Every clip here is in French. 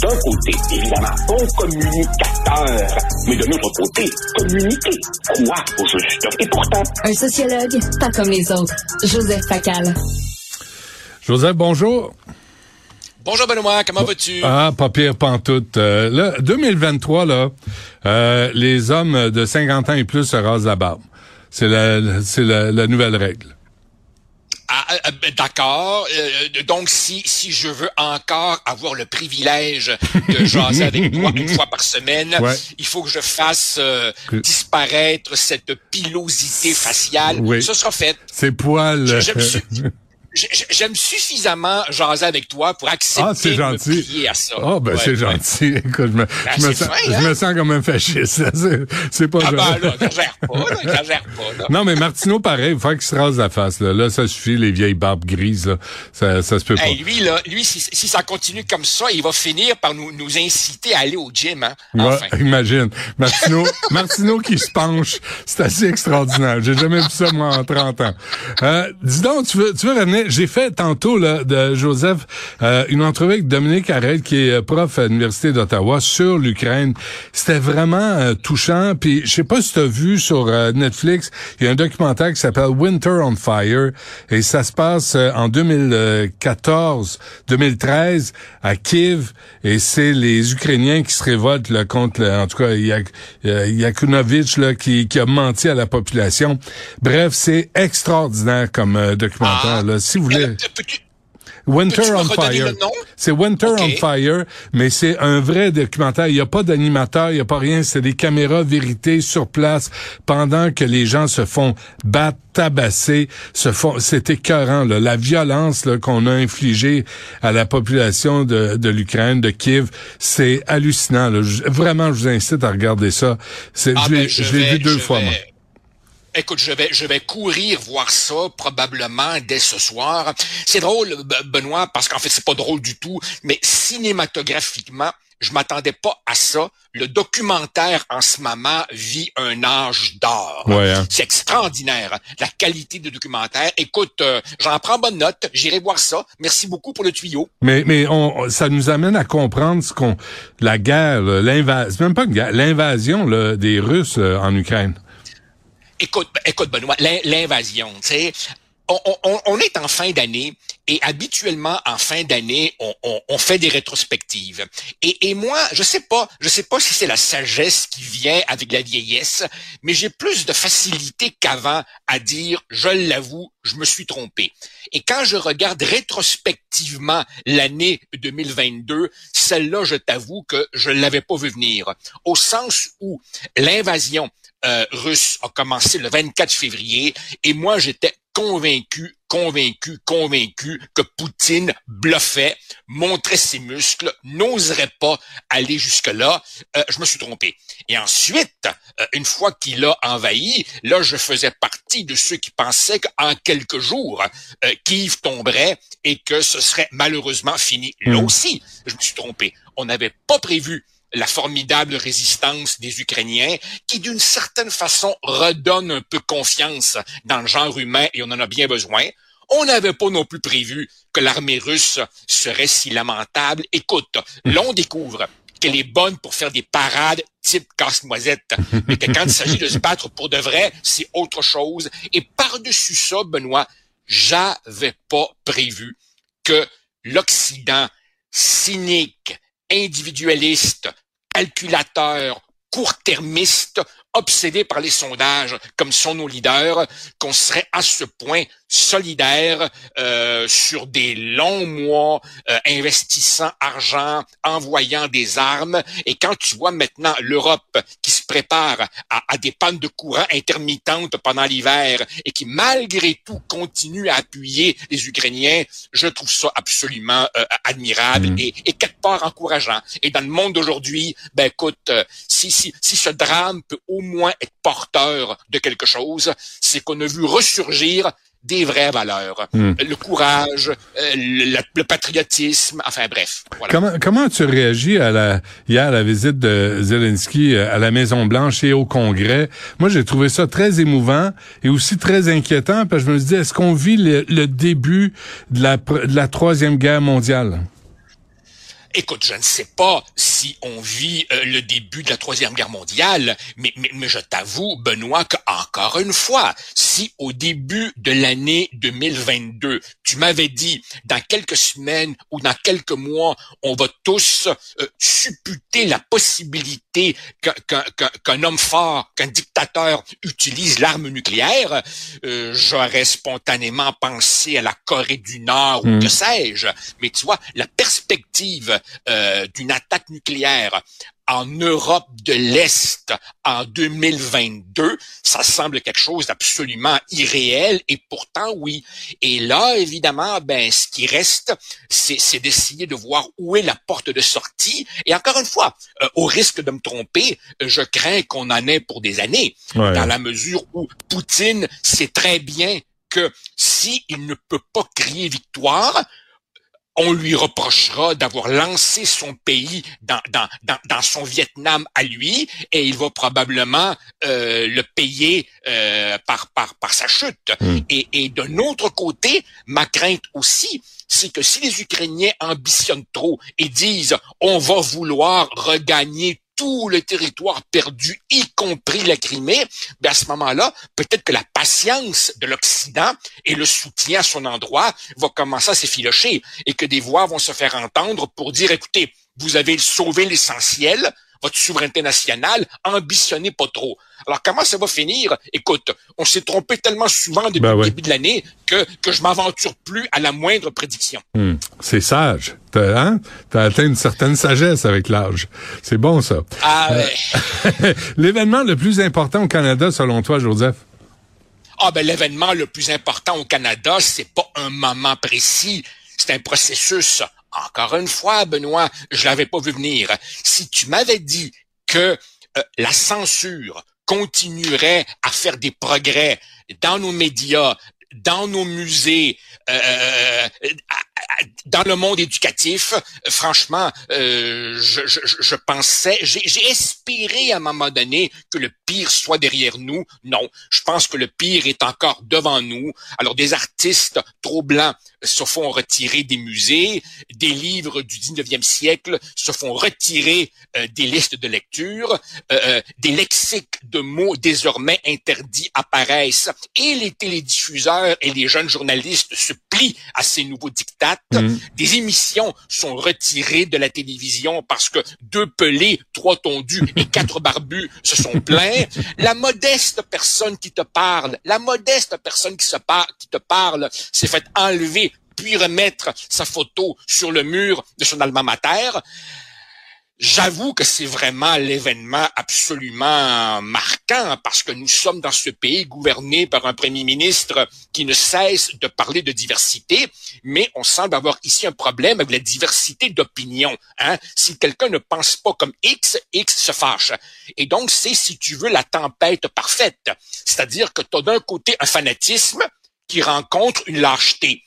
d'un côté, évidemment, bon communicateur. Mais de l'autre côté, communiquer. Quoi, au juste? Et pourtant, Un sociologue, pas comme les autres. Joseph Facal. Joseph, bonjour. Bonjour Benoît, comment vas-tu? Ah, pas pire pantoute. Euh, là, 2023, là, euh, les hommes de 50 ans et plus se rasent la barbe. C'est la, c'est la, la nouvelle règle. Ah, euh, D'accord. Euh, donc, si, si je veux encore avoir le privilège de jaser avec toi une fois par semaine, Ouais. il faut que je fasse euh, Que- disparaître cette pilosité faciale. Oui. Ce sera fait. C'est poil. Je- J'aime su- j- j- j'aime suffisamment jaser avec toi pour accepter Ah, c'est de me plier à ça. Ah, ben Ouais, c'est ouais. gentil. Écoute, je me, je me sens, fin, je hein? me sens comme un fasciste. C'est, pas Ah genre- ben là, pas, là, pas. Là. Non, mais Martineau, pareil, il faut qu'il se rase la face. Là, là ça suffit, les vieilles barbes grises. Là. Ça, ça se peut pas. Lui, là, lui, si, si ça continue comme ça, il va finir par nous, nous inciter à aller au gym, hein? Enfin. Ouais, imagine. Martineau, Martineau qui se penche, c'est assez extraordinaire. J'ai jamais vu ça, moi, en 30 ans. Euh, dis donc, tu veux, tu veux revenir, j'ai fait tantôt, là, de Joseph, euh, une entrevue avec Dominique Arel, qui est euh, prof à l'Université d'Ottawa, sur l'Ukraine. C'était vraiment euh, touchant. Puis, je sais pas si tu as vu sur euh, Netflix, il y a un documentaire qui s'appelle Winter on Fire, et ça se passe en 2014, 2013, à Kiev, et c'est les Ukrainiens qui se révoltent là, contre, le- en tout cas, Yak- Yakunovitch là, qui, qui a menti à la population. Bref, c'est extraordinaire comme documentaire. Ah. là. Si vous voulez... Winter on Fire. C'est Winter on Fire, mais c'est un vrai documentaire. Il n'y a pas d'animateur, il n'y a pas rien. C'est des caméras vérité sur place pendant que les gens se font battre, tabasser, se font. C'est écœurant, là. La violence qu'on a infligée à la population de, de l'Ukraine, de Kiev, c'est hallucinant. Là. Je- vraiment, je vous incite à regarder ça. C'est, Ah je l'ai, ben, je l'ai vu deux fois, moi. Écoute, je vais, je vais courir voir ça probablement dès ce soir. C'est drôle, Be- Benoît, parce qu'en fait, c'est pas drôle du tout, mais cinématographiquement, je m'attendais pas à ça. Le documentaire en ce moment vit un âge d'or. Ouais, hein. C'est extraordinaire, la qualité du documentaire. Écoute, euh, j'en prends bonne note, j'irai voir ça. Merci beaucoup pour le tuyau. Mais mais on, ça nous amène à comprendre ce qu'on la guerre, l'invasion, même pas une guerre, l'invasion des Russes là, en Ukraine. Écoute, écoute Benoît, l'in- l'invasion, tu sais, on, est en fin d'année et habituellement en fin d'année, on fait des rétrospectives. Et, et moi, je sais pas, je sais pas si c'est la sagesse qui vient avec la vieillesse, mais j'ai plus de facilité qu'avant à dire, je l'avoue, je me suis trompé. Et quand je regarde rétrospectivement l'année 2022, celle-là, je t'avoue que je l'avais pas vu venir. Au sens où l'invasion euh, russe a commencé le 24 février et moi j'étais convaincu, convaincu, convaincu que Poutine bluffait, montrait ses muscles, n'oserait pas aller jusque-là. Euh, je me suis trompé. Et ensuite, euh, une fois qu'il a envahi, là, je faisais partie de ceux qui pensaient qu'en quelques jours, euh, Kiev tomberait et que ce serait malheureusement fini. Là Mm. aussi, je me suis trompé. On n'avait pas prévu la formidable résistance des Ukrainiens, qui d'une certaine façon redonne un peu confiance dans le genre humain et on en a bien besoin. On n'avait pas non plus prévu que l'armée russe serait si lamentable. Écoute, l'on découvre qu'elle est bonne pour faire des parades type casse-noisette, mais que quand il s'agit de se battre pour de vrai, c'est autre chose. Et par-dessus ça, Benoît, j'avais pas prévu que l'Occident cynique, individualiste, calculateur, court-termiste, obsédé par les sondages, comme sont nos leaders, qu'on serait à ce point solidaire euh, sur des longs mois, euh, investissant argent, envoyant des armes. Et quand tu vois maintenant l'Europe qui se prépare à, à, des pannes de courant intermittentes pendant l'hiver et qui malgré tout continue à appuyer les Ukrainiens, je trouve ça absolument euh, admirable mmh. et, et, quelque part encourageant. Et dans le monde d'aujourd'hui, ben écoute, euh, si, si, si ce drame peut au moins être porteur de quelque chose, c'est qu'on a vu ressurgir des vraies valeurs. Hmm. Le courage, euh, le, le, patriotisme, enfin bref. Voilà. Comment, comment tu réagis à la, hier à la visite de Zelensky euh, à la Maison-Blanche et au Congrès? Moi, j'ai trouvé ça très émouvant et aussi très inquiétant parce que je me suis dit, est-ce qu'on vit le, le, début de la, de la Troisième Guerre mondiale? Écoute, je ne sais pas si on vit euh, le début de la Troisième Guerre mondiale, mais, mais, mais je t'avoue, Benoît, que encore une fois, si au début de l'année 2022, tu m'avais dit, dans quelques semaines ou dans quelques mois, on va tous euh, supputer la possibilité qu'un qu qu homme fort, qu'un dictateur utilise l'arme nucléaire, euh, j'aurais spontanément pensé à la Corée du Nord ou mmh. que sais-je. Mais tu vois, la perspective euh, d'une attaque nucléaire en Europe de l'Est en 2022, ça semble quelque chose d'absolument irréel et pourtant oui. Et là, évidemment, ben ce qui reste, c'est d'essayer de voir où est la porte de sortie. Et encore une fois, euh, au risque de me tromper, je crains qu'on en ait pour des années, ouais. dans la mesure où Poutine sait très bien que s'il ne peut pas crier victoire, on lui reprochera d'avoir lancé son pays dans, dans, dans, dans, son Vietnam à lui et il va probablement euh, le payer euh, par, par, par sa chute. Mm. Et, et d'un autre côté, ma crainte aussi, c'est que si les Ukrainiens ambitionnent trop et disent on va vouloir regagner tout le territoire perdu, y compris la Crimée, ben à ce moment-là, peut-être que la patience de l'Occident et le soutien à son endroit va commencer à s'effilocher et que des voix vont se faire entendre pour dire, écoutez, vous avez sauvé l'essentiel, votre souveraineté nationale, ambitionnez pas trop. Alors comment ça va finir? Écoute, on s'est trompé tellement souvent depuis ben ouais. le début de l'année que que je m'aventure plus à la moindre prédiction. Mmh. C'est sage. T'as hein? As atteint une certaine sagesse avec l'âge. C'est bon ça. Ah, ouais. euh, L'événement le plus important au Canada selon toi, Joseph? Ah ben l'événement le plus important au Canada, c'est pas un moment précis, c'est un processus. Encore une fois, Benoît, je l'avais pas vu venir. Si tu m'avais dit que euh, la censure continuerait à faire des progrès dans nos médias, dans nos musées, euh, dans le monde éducatif, franchement, euh, je, je, je, pensais, j'ai espéré à un moment donné que le pire soit derrière nous. Non, je pense que le pire est encore devant nous. Alors des artistes trop blancs se font retirer des musées, des livres du 19e siècle se font retirer euh, des listes de lecture, euh, euh, des lexiques de mots désormais interdits apparaissent et les télédiffuseurs et les jeunes journalistes se plient à ces nouveaux dictats. Mmh. Des émissions sont retirées de la télévision parce que deux pelés, trois tondus et quatre barbus se sont plaints. La modeste personne qui te parle, la modeste personne qui, se par qui te parle s'est fait enlever puis remettre sa photo sur le mur de son alma mater. J'avoue que c'est vraiment l'événement absolument marquant parce que nous sommes dans ce pays gouverné par un premier ministre qui ne cesse de parler de diversité, mais on semble avoir ici un problème avec la diversité d'opinion. Hein? Si quelqu'un ne pense pas comme X, X se fâche. Et donc, c'est, si tu veux, la tempête parfaite. C'est-à-dire que tu as d'un côté un fanatisme qui rencontre une lâcheté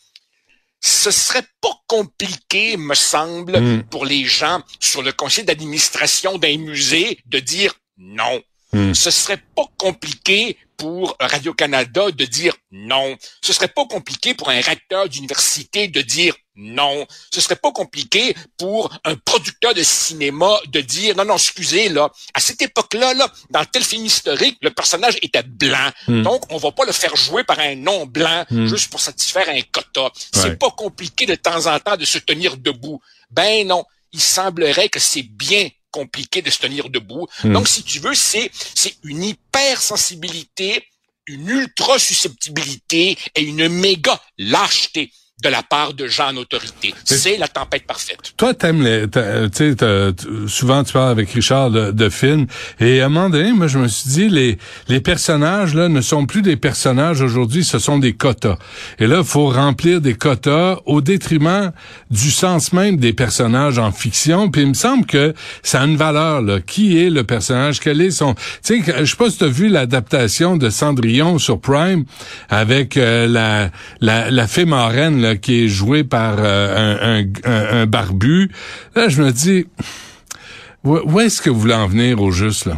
ce serait pas compliqué, me semble, mm. pour les gens sur le conseil d'administration d'un musée de dire non. Mm. Ce serait pas compliqué pour Radio-Canada de dire non. Ce serait pas compliqué pour un recteur d'université de dire non. Ce serait pas compliqué pour un producteur de cinéma de dire non, non, excusez, là, à cette époque-là, là, dans tel film historique, le personnage était blanc. Mm. Donc, on va pas le faire jouer par un non blanc mm. juste pour satisfaire un quota. Ouais. C'est pas compliqué de temps en temps de se tenir debout. Ben non. Il semblerait que c'est bien compliqué de se tenir debout. Mm. Donc, si tu veux, c'est, c'est une hypersensibilité une ultra susceptibilité et une méga lâcheté de la part de gens en autorité. C'est la tempête parfaite. Toi, t'aimes les, tu sais, souvent tu parles avec Richard de, de, films, et à un moment donné, moi, je me suis dit, les, les personnages, là, ne sont plus des personnages aujourd'hui, ce sont des quotas. Et là, faut remplir des quotas au détriment du sens même des personnages en fiction, puis il me semble que ça a une valeur, là. Qui est le personnage? Quel est son... Tu sais, je sais pas si t'as vu l'adaptation de Cendrillon sur Prime avec euh, la, la, la fée marraine, là, qui est joué par euh, un, barbu. Là, je me dis, où, est-ce que vous voulez en venir au juste, là?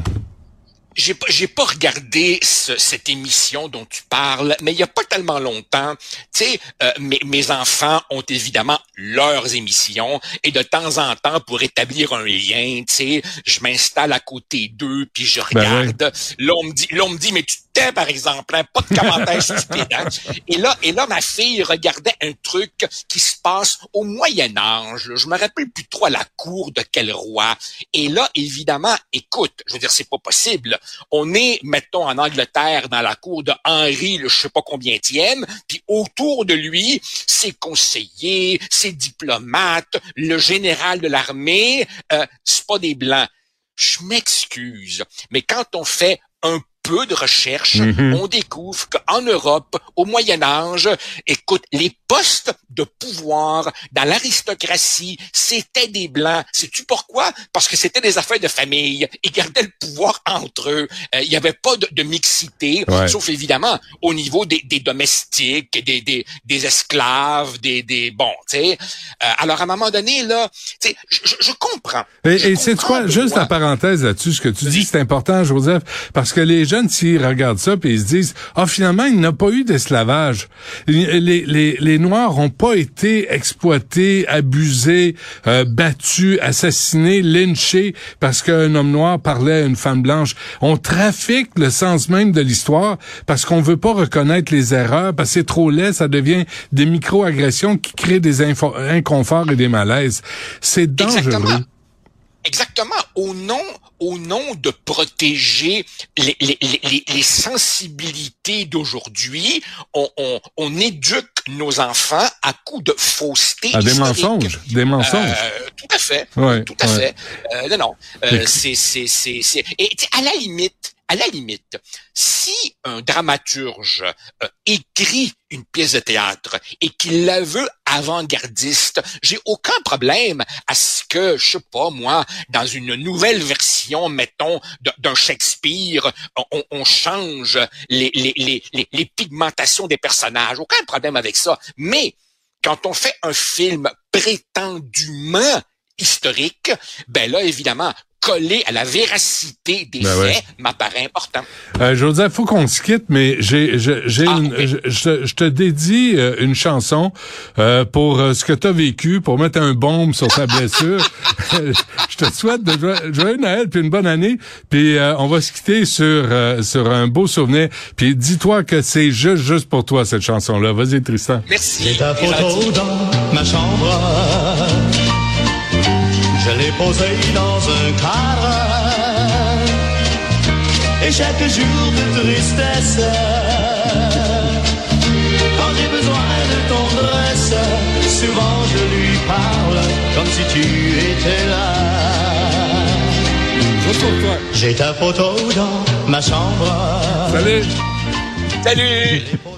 J'ai pas, j'ai pas regardé cette émission dont tu parles, mais il y a pas tellement longtemps, tu sais, euh, mes, mes enfants ont évidemment leurs émissions et de temps en temps, pour établir un lien, tu sais, je m'installe à côté d'eux puis je ben regarde. Là, on me dit, là, on me dit, mais tu t'es par exemple, hein, pas de commentaires stupides. Hein? Et là, et là, ma fille regardait un truc qui se passe au Moyen Âge. Je me rappelle plus trop à la cour de quel roi. Et là, évidemment, écoute, je veux dire, c'est pas possible. On est, mettons, en Angleterre, dans la cour de Henri, le je sais pas combien tième, puis autour de lui, ses conseillers, ses diplomates, le général de l'armée, euh, c'est pas des blancs. Je m'excuse, mais quand on fait un peu de recherche, mhm. on découvre qu'en Europe, au Moyen Âge, écoute, les postes de pouvoir dans l'aristocratie, c'était des blancs. Sais-tu pourquoi? Parce que c'était des affaires de famille. Ils gardaient le pouvoir entre eux. Euh, il n'y avait pas de, mixité, sauf évidemment au niveau des, domestiques, des, des, des, esclaves, des, des bon, tu sais. Euh, alors à un moment donné là, tu sais, je, je, comprends. Et, c'est quoi? Juste la parenthèse là-dessus, ce que tu dis, c'est important, Joseph, parce que les jeunes s'ils regardent ça puis ils se disent, ah finalement il n'y a pas eu d'esclavage. Les, les, les Noirs ont pas été exploités, abusés, euh, battus, assassinés, lynchés parce qu'un homme noir parlait à une femme blanche. On trafique le sens même de l'histoire parce qu'on veut pas reconnaître les erreurs, parce que c'est trop laid, ça devient des micro-agressions qui créent des inconforts et des malaises. C'est dangereux. Au nom, au nom de protéger les, les, les, les sensibilités d'aujourd'hui, on, on, on, éduque nos enfants à coups de fausseté. À des mensonges. Des mensonges. Euh, tout à fait. Ouais, tout à fait. Euh, non, non. Euh, c'est, c'est, c'est, c'est. Et à la limite, à la limite, si un dramaturge euh, écrit une pièce de théâtre et qu'il la veut avant-gardiste, j'ai aucun problème à ce que, je sais pas moi, dans une nouvelle version, mettons, d'un Shakespeare, on, change les, les, les, les pigmentations des personnages. Aucun problème avec ça. Mais quand on fait un film prétendument historique, ben là, évidemment, coller à la véracité des ben faits m'apparaît important. Euh, Joseph, faut qu'on se quitte, mais j'ai, j'ai, ah, je, te dédie euh, une chanson euh, pour euh, ce que tu as vécu, pour mettre un bombe sur ta blessure. je te souhaite de joyeux Noël puis une bonne année, puis on va se quitter sur sur un beau souvenir. Puis dis-toi que c'est juste juste pour toi cette chanson-là. Vas-y Tristan. Merci. J'ai ta photo dans ma chambre. Je l'ai posé dans un cadre. Et chaque jour de tristesse, quand j'ai besoin de tendresse, souvent je lui parle comme si tu étais là. J'ai ta photo dans ma chambre. Salut. Salut.